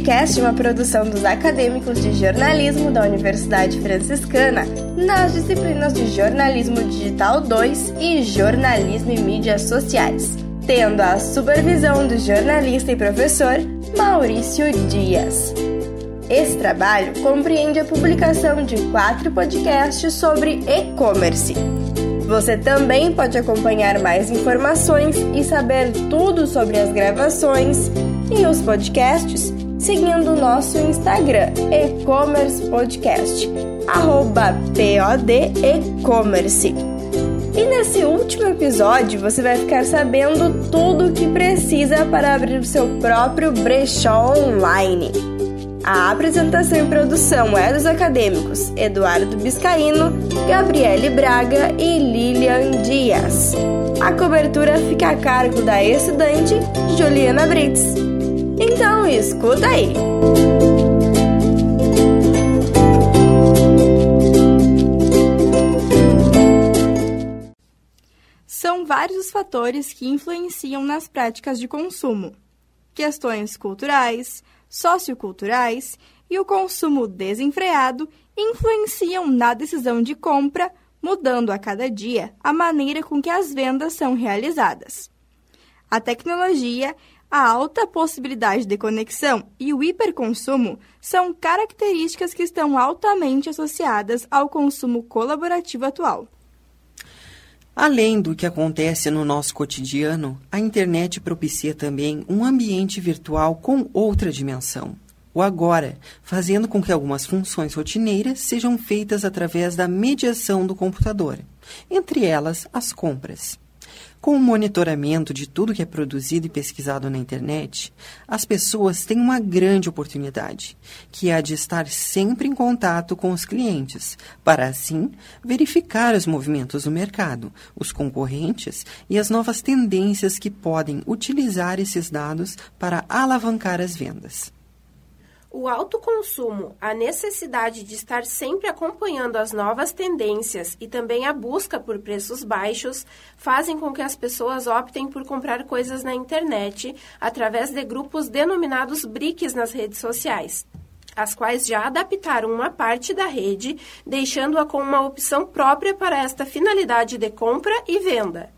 podcast é uma produção dos acadêmicos de jornalismo da Universidade Franciscana nas disciplinas de Jornalismo Digital 2 e Jornalismo e Mídias Sociais, tendo a supervisão do jornalista e professor Maurício Dias. Esse trabalho compreende a publicação de quatro podcasts sobre e-commerce. Você também pode acompanhar mais informações e saber tudo sobre as gravações e os podcasts seguindo o nosso Instagram, e-commerce podcast, arroba POD e-commerce. E nesse último episódio você vai ficar sabendo tudo o que precisa para abrir o seu próprio brechó online. A apresentação e produção é dos acadêmicos Eduardo Biscaíno, Gabriele Braga e Lilian Dias. A cobertura fica a cargo da estudante Juliana Brits. Então, escuta aí! São vários os fatores que influenciam nas práticas de consumo. Questões culturais, socioculturais e o consumo desenfreado influenciam na decisão de compra, mudando a cada dia a maneira com que as vendas são realizadas. A tecnologia, a alta possibilidade de conexão e o hiperconsumo são características que estão altamente associadas ao consumo colaborativo atual. Além do que acontece no nosso cotidiano, a internet propicia também um ambiente virtual com outra dimensão. O agora, fazendo com que algumas funções rotineiras sejam feitas através da mediação do computador, entre elas as compras. Com o monitoramento de tudo que é produzido e pesquisado na internet, as pessoas têm uma grande oportunidade, que é a de estar sempre em contato com os clientes, para assim verificar os movimentos do mercado, os concorrentes e as novas tendências que podem utilizar esses dados para alavancar as vendas. O alto consumo, a necessidade de estar sempre acompanhando as novas tendências e também a busca por preços baixos fazem com que as pessoas optem por comprar coisas na internet através de grupos denominados BRICS nas redes sociais as quais já adaptaram uma parte da rede, deixando-a com uma opção própria para esta finalidade de compra e venda.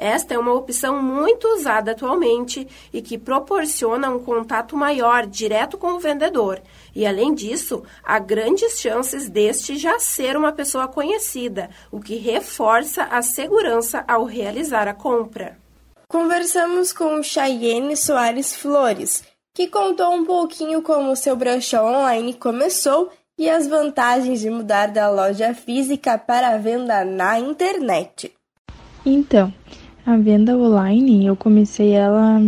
Esta é uma opção muito usada atualmente e que proporciona um contato maior direto com o vendedor. E além disso, há grandes chances deste já ser uma pessoa conhecida, o que reforça a segurança ao realizar a compra. Conversamos com Chayenne Soares Flores, que contou um pouquinho como seu brechó online começou e as vantagens de mudar da loja física para a venda na internet. Então, a venda online, eu comecei ela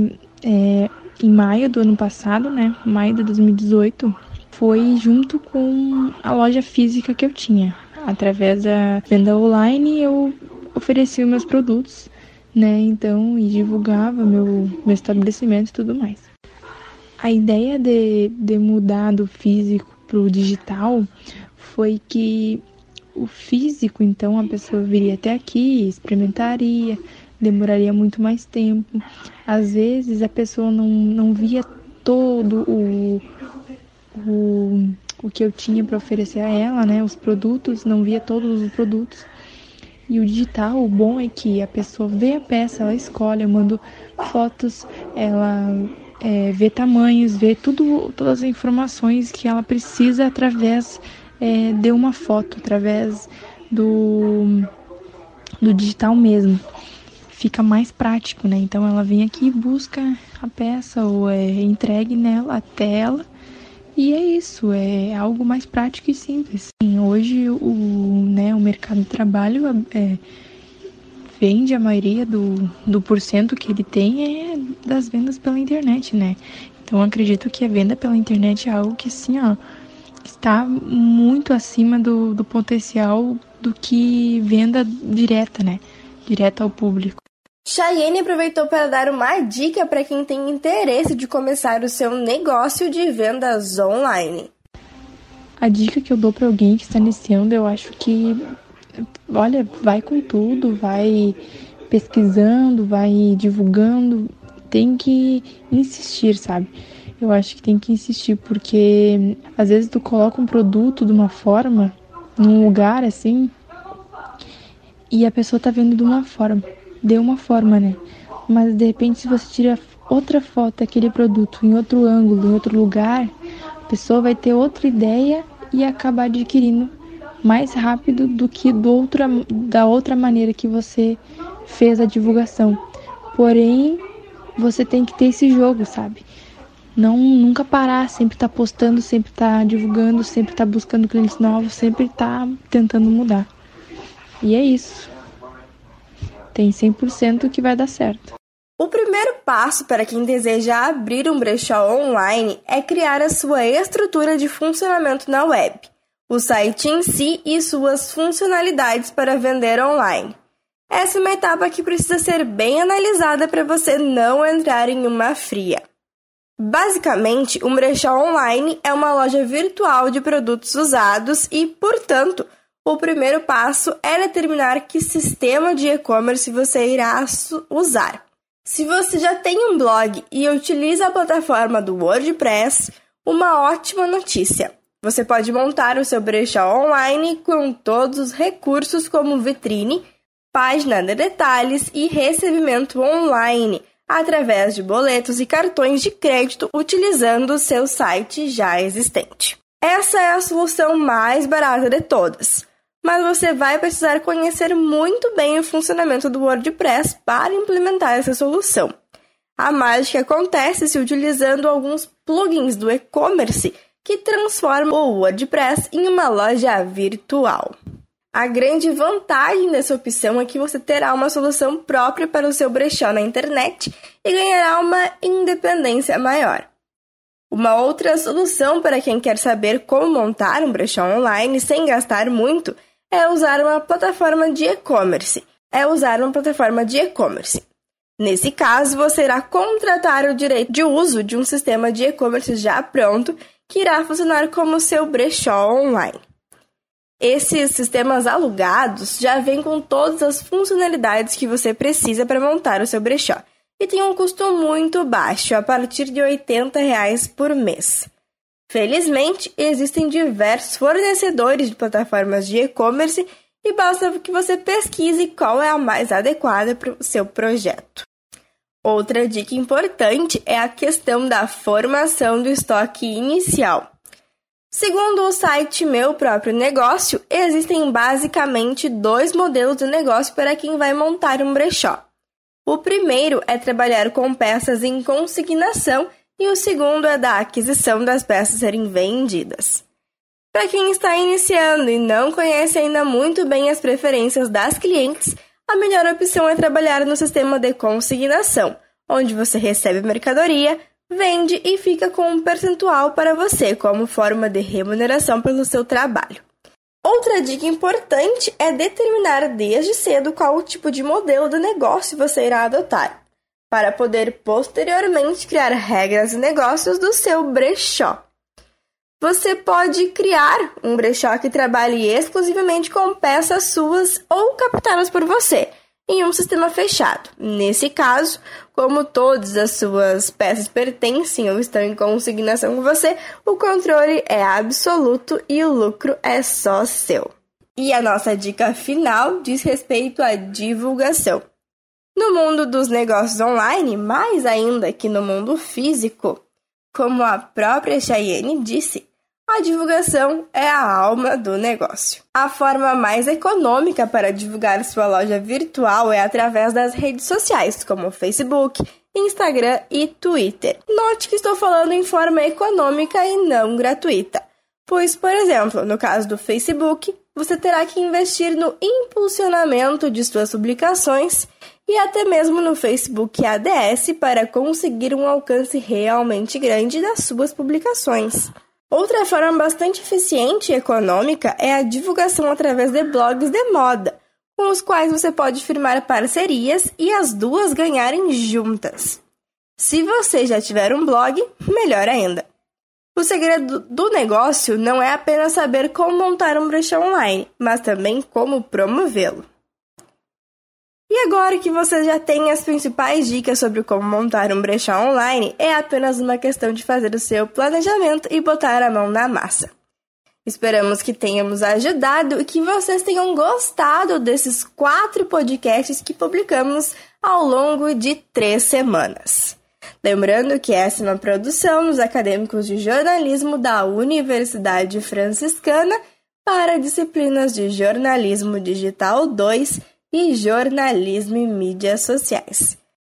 é, em maio do ano passado, né? Maio de 2018. Foi junto com a loja física que eu tinha. Através da venda online, eu oferecia meus produtos, né? Então, e divulgava meu, meu estabelecimento e tudo mais. A ideia de, de mudar do físico para o digital foi que o físico, então, a pessoa viria até aqui, experimentaria, demoraria muito mais tempo. Às vezes a pessoa não, não via todo o, o, o que eu tinha para oferecer a ela, né? Os produtos, não via todos os produtos. E o digital, o bom é que a pessoa vê a peça, ela escolhe, eu mando fotos, ela é, vê tamanhos, vê tudo, todas as informações que ela precisa através é, de uma foto, através do, do digital mesmo fica mais prático, né? Então ela vem aqui busca a peça ou é entregue nela a tela e é isso, é algo mais prático e simples. Hoje o, né, o mercado de trabalho é, vende a maioria do, do porcento que ele tem é das vendas pela internet, né? Então acredito que a venda pela internet é algo que assim, ó, está muito acima do, do potencial do que venda direta, né? Direta ao público. Chayenne aproveitou para dar uma dica para quem tem interesse de começar o seu negócio de vendas online. A dica que eu dou para alguém que está iniciando, eu acho que, olha, vai com tudo, vai pesquisando, vai divulgando, tem que insistir, sabe? Eu acho que tem que insistir, porque às vezes tu coloca um produto de uma forma, num lugar assim, e a pessoa tá vendo de uma forma, de uma forma, né? Mas de repente se você tira outra foto daquele produto em outro ângulo, em outro lugar, a pessoa vai ter outra ideia e acabar adquirindo mais rápido do que do outra, da outra maneira que você fez a divulgação. Porém, você tem que ter esse jogo, sabe? Não nunca parar, sempre estar tá postando, sempre estar tá divulgando, sempre estar tá buscando clientes novos, sempre estar tá tentando mudar. E é isso. Tem 100% que vai dar certo. O primeiro passo para quem deseja abrir um brechó online é criar a sua estrutura de funcionamento na web, o site em si e suas funcionalidades para vender online. Essa é uma etapa que precisa ser bem analisada para você não entrar em uma fria. Basicamente, um brechó online é uma loja virtual de produtos usados e, portanto, o primeiro passo é determinar que sistema de e-commerce você irá usar. Se você já tem um blog e utiliza a plataforma do WordPress, uma ótima notícia! Você pode montar o seu brechó online com todos os recursos como vitrine, página de detalhes e recebimento online através de boletos e cartões de crédito utilizando o seu site já existente. Essa é a solução mais barata de todas, mas você vai precisar conhecer muito bem o funcionamento do WordPress para implementar essa solução. A mágica acontece se utilizando alguns plugins do e-commerce que transformam o WordPress em uma loja virtual. A grande vantagem dessa opção é que você terá uma solução própria para o seu brechó na internet e ganhará uma independência maior. Uma outra solução para quem quer saber como montar um brechó online sem gastar muito é usar uma plataforma de e-commerce. É usar uma plataforma de e-commerce. Nesse caso, você irá contratar o direito de uso de um sistema de e-commerce já pronto que irá funcionar como seu brechó online. Esses sistemas alugados já vêm com todas as funcionalidades que você precisa para montar o seu brechó e tem um custo muito baixo, a partir de 80 reais por mês. Felizmente, existem diversos fornecedores de plataformas de e-commerce e basta que você pesquise qual é a mais adequada para o seu projeto. Outra dica importante é a questão da formação do estoque inicial. Segundo o site Meu Próprio Negócio, existem basicamente dois modelos de negócio para quem vai montar um brechó. O primeiro é trabalhar com peças em consignação e o segundo é da aquisição das peças serem vendidas. Para quem está iniciando e não conhece ainda muito bem as preferências das clientes, a melhor opção é trabalhar no sistema de consignação, onde você recebe mercadoria, vende e fica com um percentual para você como forma de remuneração pelo seu trabalho. Outra dica importante é determinar desde cedo qual tipo de modelo de negócio você irá adotar, para poder posteriormente criar regras e negócios do seu brechó. Você pode criar um brechó que trabalhe exclusivamente com peças suas ou captadas por você em um sistema fechado. Nesse caso, como todas as suas peças pertencem ou estão em consignação com você, o controle é absoluto e o lucro é só seu. E a nossa dica final diz respeito à divulgação. No mundo dos negócios online, mais ainda que no mundo físico, como a própria Cheyenne disse, a divulgação é a alma do negócio. A forma mais econômica para divulgar sua loja virtual é através das redes sociais, como Facebook, Instagram e Twitter. Note que estou falando em forma econômica e não gratuita. Pois, por exemplo, no caso do Facebook, você terá que investir no impulsionamento de suas publicações e até mesmo no Facebook ADS para conseguir um alcance realmente grande das suas publicações. Outra forma bastante eficiente e econômica é a divulgação através de blogs de moda, com os quais você pode firmar parcerias e as duas ganharem juntas. Se você já tiver um blog, melhor ainda. O segredo do negócio não é apenas saber como montar um brechó online, mas também como promovê-lo. E agora que você já tem as principais dicas sobre como montar um brechó online, é apenas uma questão de fazer o seu planejamento e botar a mão na massa. Esperamos que tenhamos ajudado e que vocês tenham gostado desses quatro podcasts que publicamos ao longo de três semanas. Lembrando que essa é uma produção dos acadêmicos de jornalismo da Universidade Franciscana para disciplinas de Jornalismo Digital 2 e jornalismo e mídias sociais.